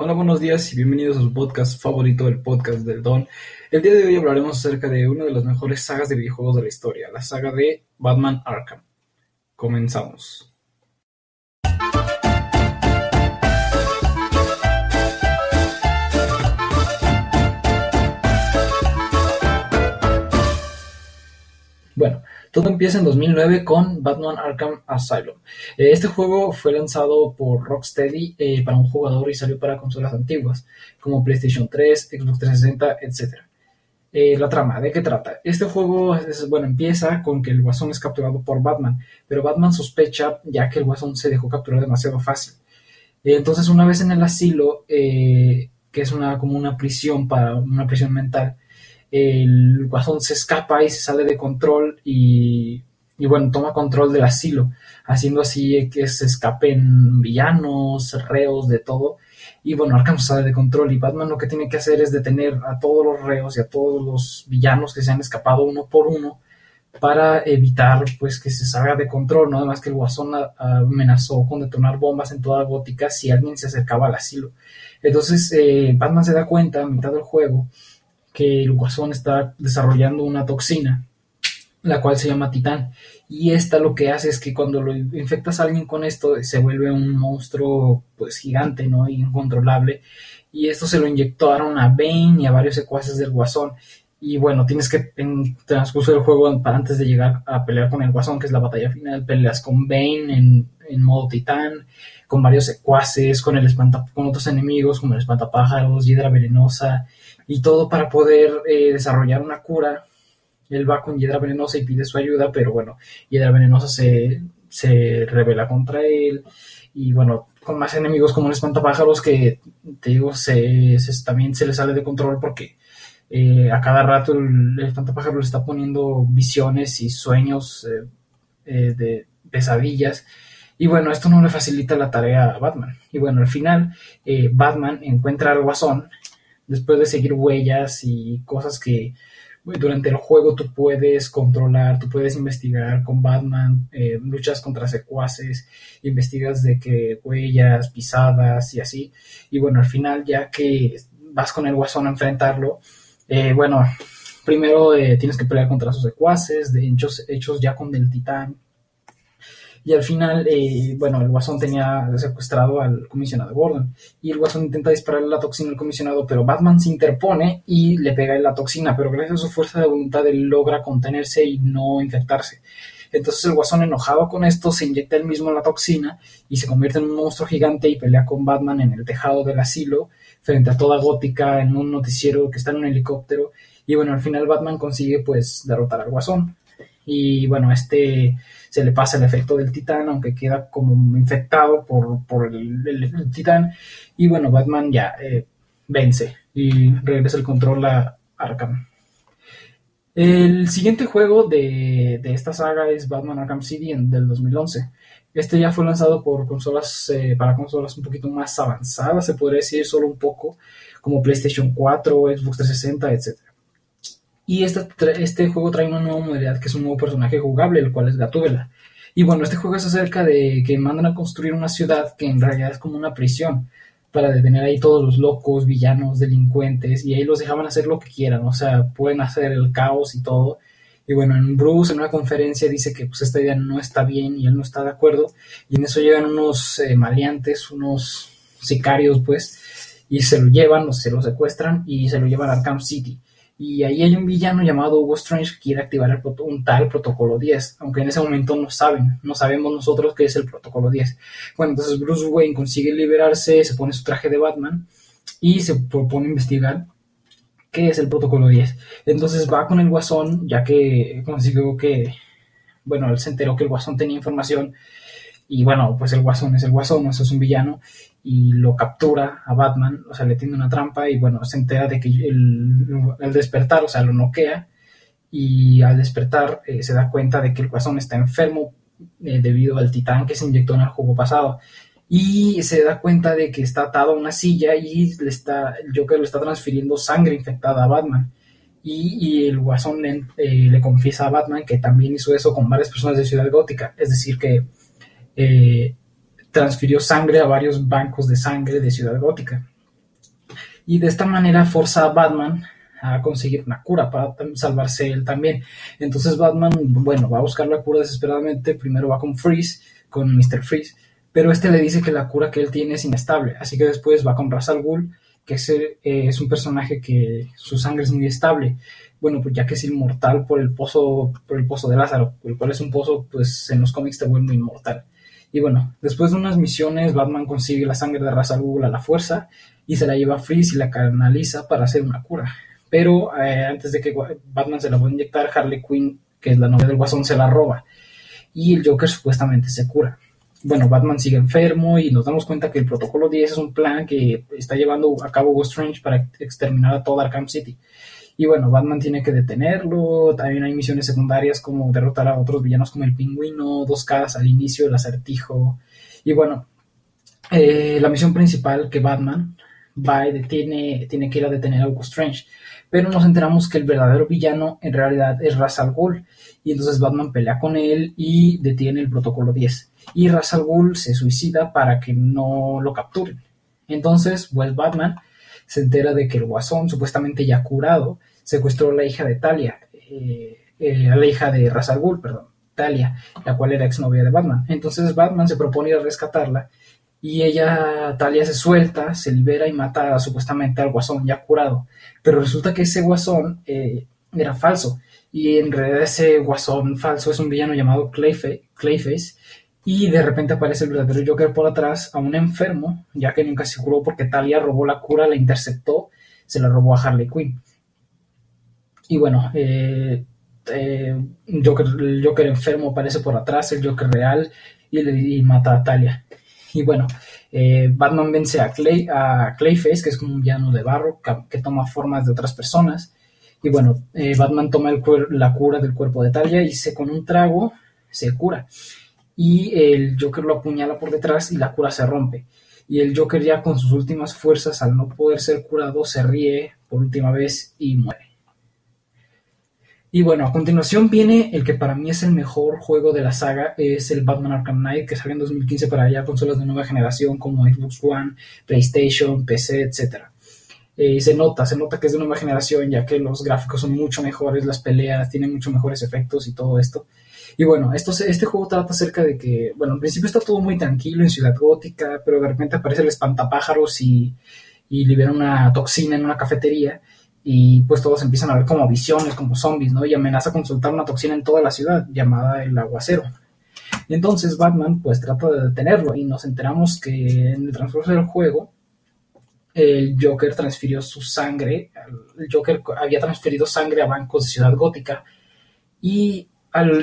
Hola, buenos días y bienvenidos a su podcast favorito, el podcast del Don. El día de hoy hablaremos acerca de una de las mejores sagas de videojuegos de la historia, la saga de Batman Arkham. Comenzamos. Bueno, todo empieza en 2009 con Batman Arkham Asylum. Eh, este juego fue lanzado por Rocksteady eh, para un jugador y salió para consolas antiguas, como PlayStation 3, Xbox 360, etc. Eh, la trama, ¿de qué trata? Este juego, bueno, empieza con que el Guasón es capturado por Batman, pero Batman sospecha ya que el Guasón se dejó capturar demasiado fácil. entonces, una vez en el asilo, que es una, como una prisión para una prisión mental, el guasón se escapa y se sale de control y, bueno, toma control del asilo, haciendo así que se escapen villanos, reos, de todo. Y bueno, Arkham sale de control y Batman lo que tiene que hacer es detener a todos los reos y a todos los villanos que se han escapado uno por uno para evitar pues que se salga de control, ¿no? Además que el Guasón amenazó con detonar bombas en toda Gótica si alguien se acercaba al asilo. Entonces eh, Batman se da cuenta a mitad del juego que el guasón está desarrollando una toxina, la cual se llama titán. Y esta lo que hace es que cuando lo infectas a alguien con esto, se vuelve un monstruo pues gigante, ¿no? Incontrolable. Y esto se lo inyectaron a Bane y a varios secuaces del guasón. Y bueno, tienes que en transcurso del juego, antes de llegar a pelear con el guasón, que es la batalla final, peleas con Bane en, en modo titán, con varios secuaces, con, el espanta, con otros enemigos como el espantapájaros, Hiedra Venenosa, y todo para poder eh, desarrollar una cura. Él va con Hiedra Venenosa y pide su ayuda, pero bueno, Hiedra Venenosa se, se revela contra él. Y bueno, con más enemigos como el espantapájaros que, te digo, se, también se le sale de control porque eh, a cada rato el, espantapájaros le está poniendo visiones y sueños eh, de pesadillas. Y bueno, esto no le facilita la tarea a Batman. Y bueno, al final, Batman encuentra al guasón después de seguir huellas y cosas que durante el juego tú puedes controlar, tú puedes investigar con Batman, eh, luchas contra secuaces, investigas de qué huellas, pisadas y así. Y bueno, al final ya que vas con el guasón a enfrentarlo, eh, bueno, primero eh, tienes que pelear contra sus secuaces, de hechos, hechos ya con el titán y al final, eh, bueno, el Guasón tenía secuestrado al comisionado Gordon. Y el Guasón intenta dispararle la toxina al comisionado, pero Batman se interpone y le pega la toxina. Pero gracias a su fuerza de voluntad, él logra contenerse y no infectarse. Entonces el Guasón, enojado con esto, se inyecta él mismo la toxina y se convierte en un monstruo gigante y pelea con Batman en el tejado del asilo, frente a toda Gótica, en un noticiero que está en un helicóptero. Y bueno, al final Batman consigue pues derrotar al Guasón. Y bueno, este se le pasa el efecto del titán, aunque queda como infectado por, el, titán. Y bueno, Batman ya eh, vence y regresa el control a Arkham. El siguiente juego de, esta saga es Batman Arkham City del 2011. Este ya fue lanzado por consolas, eh, para consolas un poquito más avanzadas, se podría decir solo un poco, como PlayStation 4, Xbox 360, etc. Y este, este juego trae una nueva modalidad que es un nuevo personaje jugable, el cual es Gatúbela. Y bueno, este juego es acerca de que mandan a construir una ciudad que en realidad es como una prisión para detener ahí todos los locos, villanos, delincuentes, y ahí los dejaban hacer lo que quieran, o sea, pueden hacer el caos y todo. Y bueno, en Bruce, en una conferencia, dice que pues esta idea no está bien y él no está de acuerdo, y en eso llegan unos eh, maleantes, unos sicarios, pues, y se lo llevan, o se lo secuestran y se lo llevan a Arkham City. Y ahí hay un villano llamado Hugo Strange que quiere activar un tal protocolo 10, aunque en ese momento no saben, no sabemos nosotros qué es el protocolo 10. Bueno, entonces Bruce Wayne consigue liberarse, se pone su traje de Batman y se propone investigar qué es el protocolo 10. Entonces va con el guasón, ya que consiguió que, bueno, él se enteró que el guasón tenía información y bueno, pues el guasón es el guasón, eso es un villano, y lo captura a Batman, o sea, le tiene una trampa y bueno, se entera de que el, despertar, o sea, lo noquea, y al despertar eh, se da cuenta de que el guasón está enfermo eh, debido al titán que se inyectó en el juego pasado. Y se da cuenta de que está atado a una silla y le está, el Joker le está transfiriendo sangre infectada a Batman. Y, el guasón le, eh, le confiesa a Batman que también hizo eso con varias personas de Ciudad Gótica. Es decir, que eh, transfirió sangre a varios bancos de sangre de Ciudad Gótica. y de esta manera forza a Batman a conseguir una cura para salvarse él también. Entonces Batman, bueno, va a buscar la cura desesperadamente, primero va con Freeze, con Mr. Freeze, pero este le dice que la cura que él tiene es inestable, así que después va con Ra's al que es, eh, es un personaje que su sangre es muy estable, bueno, pues ya que es inmortal por el pozo, por el pozo de Lázaro, el cual es un pozo, pues en los cómics te vuelve inmortal. Y bueno, después de unas misiones, Batman consigue la sangre de Ra's a la fuerza y se la lleva a Freeze y la canaliza para hacer una cura. Pero eh, antes de que Batman se la pueda inyectar, Harley Quinn, que es la novia del Guasón, se la roba. Y el Joker supuestamente se cura. Bueno, Batman sigue enfermo y nos damos cuenta que el Protocolo 10 es un plan que está llevando a cabo Ghost Strange para exterminar a toda Arkham City. Y bueno, Batman tiene que detenerlo. También hay misiones secundarias como derrotar a otros villanos como el pingüino, dos caras al inicio, el acertijo. Y bueno, eh, la misión principal que Batman va y tiene que ir a detener a Hugo Strange. Pero nos enteramos que el verdadero villano en realidad es Ra's al. Y entonces Batman pelea con él y detiene el protocolo 10. Y Ra's al se suicida para que no lo capturen. Entonces, pues Batman se entera de que el guasón, supuestamente ya curado, secuestró a la hija de Talia, eh, eh, a la hija de Ra's perdón, Talia, la cual era exnovia de Batman. Entonces Batman se propone ir a rescatarla y ella, Talia, se suelta, se libera y mata supuestamente al guasón ya curado. Pero resulta que ese guasón eh, era falso y en realidad ese guasón falso es un villano llamado Clayface y de repente aparece el verdadero Joker por atrás a un enfermo, ya que nunca se curó porque Talia robó la cura, la interceptó, se la robó a Harley Quinn. Y bueno, eh, eh, Joker, el Joker enfermo aparece por atrás, el Joker real, y, le, mata a Talia. Y bueno, eh, Batman vence a, Clay, a Clayface, que es como un villano de barro que, toma formas de otras personas. Y bueno, Batman toma la cura del cuerpo de Talia y se con un trago se cura. Y el Joker lo apuñala por detrás y la cura se rompe. Y el Joker ya con sus últimas fuerzas, al no poder ser curado, se ríe por última vez y muere. Y bueno, a continuación viene el que para mí es el mejor juego de la saga, es el Batman Arkham Knight, que salió en 2015 para ya consolas de nueva generación como Xbox One, PlayStation, PC, etc. Eh, y se nota, se nota que es de nueva generación, ya que los gráficos son mucho mejores, las peleas tienen mucho mejores efectos y todo esto. Y bueno, esto, este juego trata acerca de que, bueno, al principio está todo muy tranquilo en Ciudad Gótica, pero de repente aparece el espantapájaros y, y libera una toxina en una cafetería y pues todos empiezan a ver como visiones, como zombies, ¿no? Y amenaza con soltar una toxina en toda la ciudad llamada el aguacero. Y entonces Batman pues trata de detenerlo y nos enteramos que en el transcurso del juego el Joker transfirió su sangre, el Joker había transferido sangre a bancos de Ciudad Gótica y,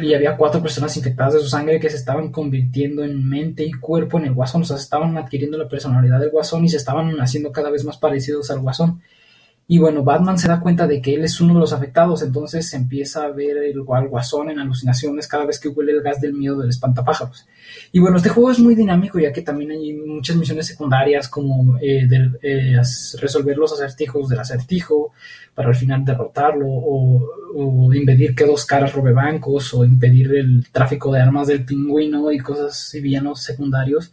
y había cuatro personas infectadas de su sangre que se estaban convirtiendo en mente y cuerpo en el guasón, o sea, estaban adquiriendo la personalidad del guasón y se estaban haciendo cada vez más parecidos al guasón. Y bueno, Batman se da cuenta de que él es uno de los afectados, entonces empieza a ver el, guasón en alucinaciones cada vez que huele el gas del miedo del espantapájaros. Y bueno, este juego es muy dinámico ya que también hay muchas misiones secundarias como eh, eh, resolver los acertijos del acertijo para al final derrotarlo o, o, impedir que dos caras robe bancos o impedir el tráfico de armas del pingüino y cosas y villanos secundarios.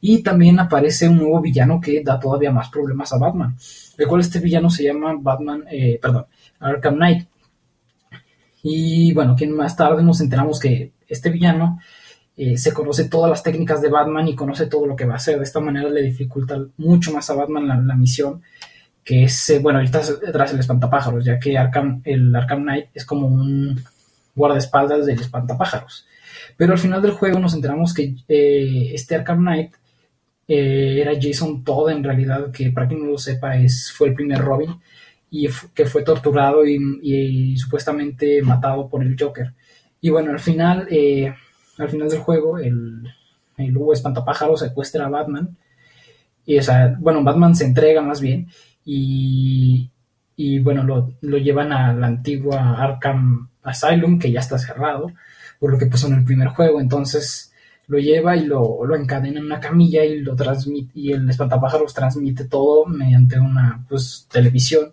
Y también aparece un nuevo villano que da todavía más problemas a Batman el cual este villano se llama Batman, eh, perdón, Arkham Knight. Y bueno, que más tarde nos enteramos que este villano eh, se conoce todas las técnicas de Batman y conoce todo lo que va a hacer. De esta manera le dificulta mucho más a Batman la, misión, que es, eh, bueno, ahorita tras el espantapájaros, ya que Arkham, el Arkham Knight es como un guardaespaldas del espantapájaros. Pero al final del juego nos enteramos que este Arkham Knight eh, era Jason Todd en realidad, que para quien no lo sepa es, fue el primer Robin y que fue torturado y, supuestamente matado por el Joker. Y bueno, al final, eh, al final del juego, el, el Hugo Espantapájaro secuestra a Batman. Y, o sea, bueno, Batman se entrega más bien y, y bueno, lo, lo, llevan a la antigua Arkham Asylum, que ya está cerrado, por lo que pasó en el primer juego. Entonces, lo lleva y lo, lo encadena en una camilla y lo transmite y el espantapájaros transmite todo mediante una pues, televisión.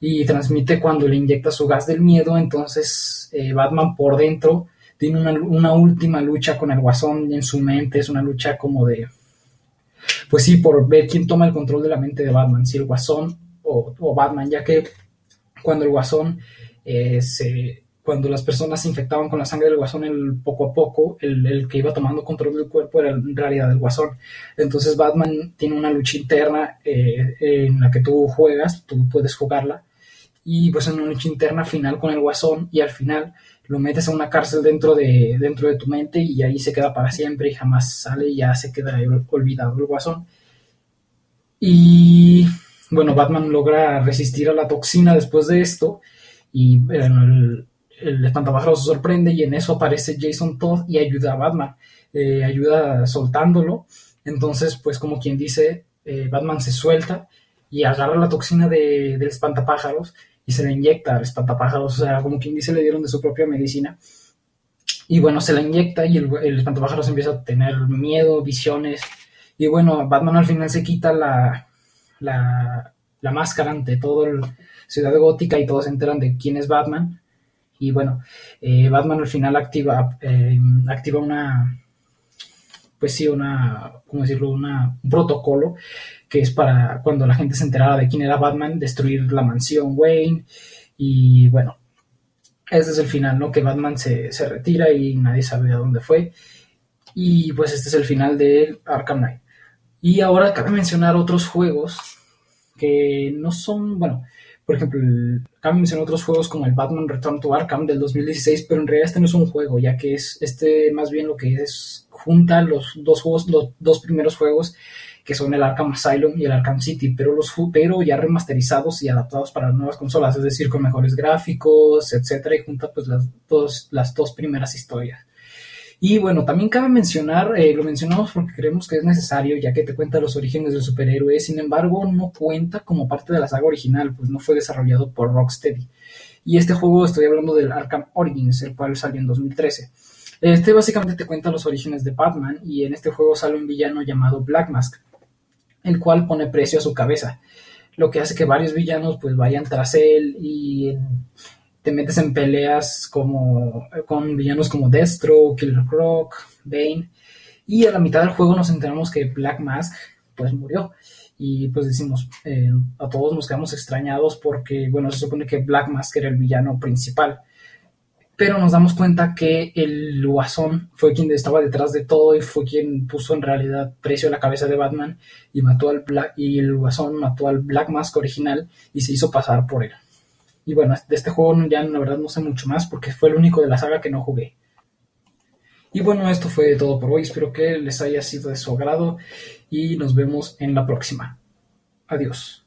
Y transmite cuando le inyecta su gas del miedo entonces eh, Batman por dentro tiene una, una, última lucha con el guasón en su mente es una lucha como de pues sí por ver quién toma el control de la mente de Batman si el guasón o, Batman, ya que cuando el guasón eh, se cuando las personas se infectaban con la sangre del guasón, poco a poco, el, que iba tomando control del cuerpo era en realidad el guasón. Entonces Batman tiene una lucha interna eh, en la que tú juegas, tú puedes jugarla, y pues en una lucha interna final con el guasón, y al final lo metes a una cárcel dentro de, tu mente y ahí se queda para siempre y jamás sale y ya se queda olvidado el guasón. Y bueno, Batman logra resistir a la toxina después de esto y el, el espantapájaros se sorprende y en eso aparece Jason Todd y ayuda a Batman, eh, ayuda soltándolo. Entonces, pues como quien dice, eh, Batman se suelta y agarra la toxina de, del espantapájaros y se la inyecta al espantapájaros, o sea, como quien dice, le dieron de su propia medicina. Y bueno, se la inyecta y el, el espantapájaros empieza a tener miedo, visiones. Y bueno, Batman al final se quita la, la, la máscara ante todo el ciudad gótica y todos se enteran de quién es Batman y bueno, eh, Batman al final activa, eh, activa una, pues sí, una, ¿cómo decirlo? Un protocolo que es para cuando la gente se enterara de quién era Batman, destruir la mansión Wayne. Y bueno, ese es el final, ¿no? Que Batman se, se retira y nadie sabe a dónde fue. Y pues este es el final de Arkham Knight. Y ahora cabe mencionar otros juegos que no son, bueno, por ejemplo, cabe mencionar otros juegos como el Batman Return to Arkham del 2016, pero en realidad este no es un juego, ya que es este más bien lo que es junta los dos juegos, los dos primeros juegos que son el Arkham Asylum y el Arkham City, pero los pero ya remasterizados y adaptados para nuevas consolas, es decir, con mejores gráficos, etcétera, y junta pues las dos, las dos primeras historias. Y bueno, también cabe mencionar, eh, lo mencionamos porque creemos que es necesario, ya que te cuenta los orígenes del superhéroe, sin embargo, no cuenta como parte de la saga original, pues no fue desarrollado por Rocksteady. Y este juego estoy hablando del Arkham Origins, el cual salió en 2013. Este básicamente te cuenta los orígenes de Batman y en este juego sale un villano llamado Black Mask, el cual pone precio a su cabeza, lo que hace que varios villanos pues vayan tras él y te metes en peleas como con villanos como Destro, Killer Croc, Bane. Y a la mitad del juego nos enteramos que Black Mask pues murió. Y pues decimos, eh, a todos nos quedamos extrañados porque, bueno, se supone que Black Mask era el villano principal. Pero nos damos cuenta que el Guasón fue quien estaba detrás de todo y fue quien puso en realidad precio a la cabeza de Batman y mató al y el Guasón mató al Black Mask original y se hizo pasar por él. Y bueno, de este juego ya la verdad no sé mucho más porque fue el único de la saga que no jugué. Y bueno, esto fue todo por hoy. Espero que les haya sido de su agrado y nos vemos en la próxima. Adiós.